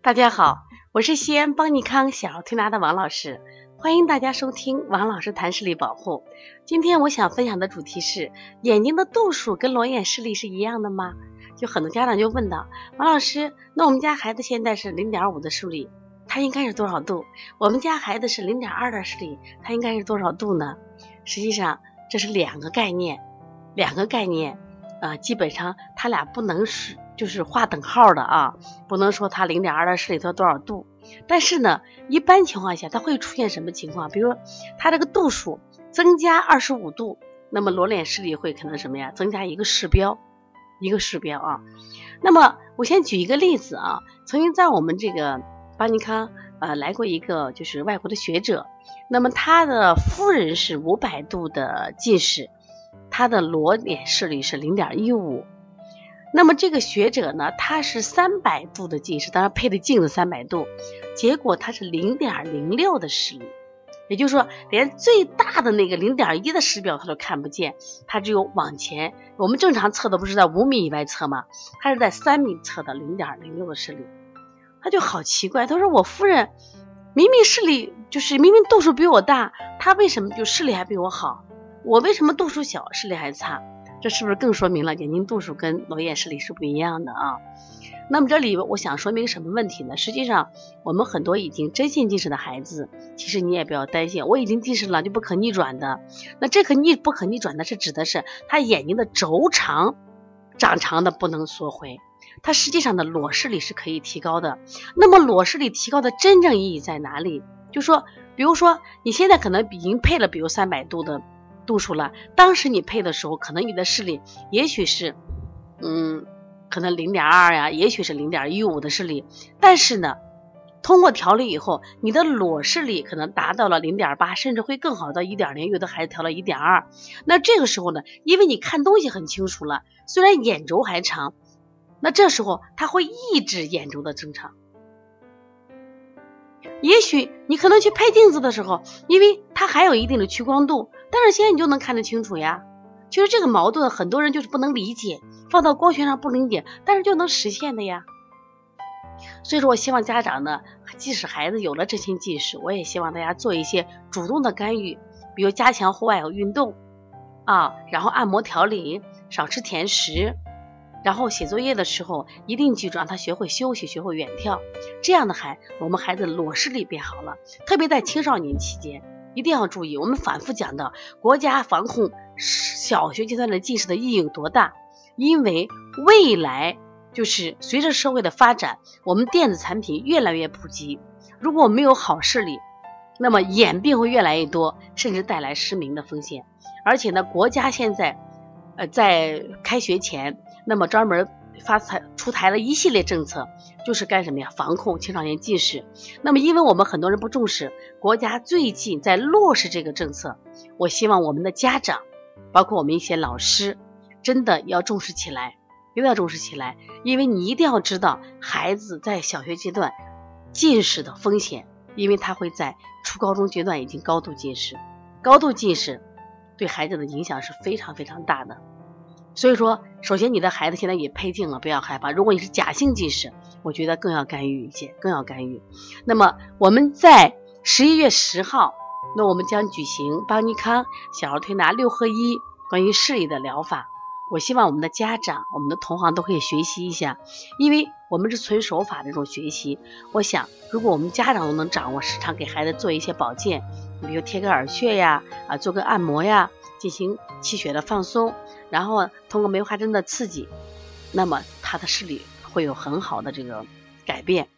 大家好，我是西安邦尼康小儿推拿的王老师，欢迎大家收听王老师谈视力保护。今天我想分享的主题是：眼睛的度数跟裸眼视力是一样的吗？就很多家长就问到王老师，那我们家孩子现在是零点五的视力，他应该是多少度？我们家孩子是零点二的视力，他应该是多少度呢？实际上这是两个概念，两个概念，呃，基本上他俩不能是。就是划等号的啊，不能说它零点二的视力他多少度，但是呢，一般情况下它会出现什么情况？比如它这个度数增加二十五度，那么裸脸视力会可能什么呀？增加一个视标，一个视标啊。那么我先举一个例子啊，曾经在我们这个巴尼康呃来过一个就是外国的学者，那么他的夫人是五百度的近视，他的裸脸视力是零点一五。那么这个学者呢，他是三百度的近视，当然配的镜子三百度，结果他是零点零六的视力，也就是说连最大的那个零点一的视表他都看不见，他只有往前，我们正常测的不是在五米以外测吗？他是在三米测的零点零六的视力，他就好奇怪，他说我夫人明明视力就是明明度数比我大，她为什么就视力还比我好？我为什么度数小视力还差？这是不是更说明了眼睛度数跟裸眼视力是不一样的啊？那么这里我想说明什么问题呢？实际上，我们很多已经真性近视的孩子，其实你也不要担心，我已经近视了就不可逆转的。那这个逆不可逆转的是指的是他眼睛的轴长长长的不能缩回，他实际上的裸视力是可以提高的。那么裸视力提高的真正意义在哪里？就说，比如说你现在可能已经配了，比如三百度的。度数了，当时你配的时候，可能你的视力也许是，嗯，可能零点二呀，也许是零点一五的视力，但是呢，通过调理以后，你的裸视力可能达到了零点八，甚至会更好到一点零，有的孩子调到一点二。那这个时候呢，因为你看东西很清楚了，虽然眼轴还长，那这时候它会抑制眼轴的增长。也许你可能去拍镜子的时候，因为它还有一定的屈光度。但是现在你就能看得清楚呀。其实这个矛盾很多人就是不能理解，放到光学上不理解，但是就能实现的呀。所以说我希望家长呢，即使孩子有了这些近视，我也希望大家做一些主动的干预，比如加强户外运动啊，然后按摩调理，少吃甜食，然后写作业的时候一定记住让他学会休息，学会远眺，这样的孩我们孩子裸视力变好了，特别在青少年期间。一定要注意，我们反复讲到国家防控小学阶段的近视的意义有多大？因为未来就是随着社会的发展，我们电子产品越来越普及，如果没有好视力，那么眼病会越来越多，甚至带来失明的风险。而且呢，国家现在呃在开学前，那么专门。发台出台了一系列政策，就是干什么呀？防控青少年近视。那么，因为我们很多人不重视，国家最近在落实这个政策。我希望我们的家长，包括我们一些老师，真的要重视起来，一定要重视起来。因为你一定要知道，孩子在小学阶段近视的风险，因为他会在初高中阶段已经高度近视，高度近视对孩子的影响是非常非常大的。所以说，首先你的孩子现在也配镜了，不要害怕。如果你是假性近视，我觉得更要干预一些，更要干预。那么我们在十一月十号，那我们将举行邦尼康小儿推拿六合一关于视力的疗法。我希望我们的家长、我们的同行都可以学习一下，因为我们是纯手法这种学习。我想，如果我们家长都能掌握，时常给孩子做一些保健，比如贴个耳穴呀，啊，做个按摩呀，进行气血的放松。然后通过梅花针的刺激，那么他的视力会有很好的这个改变。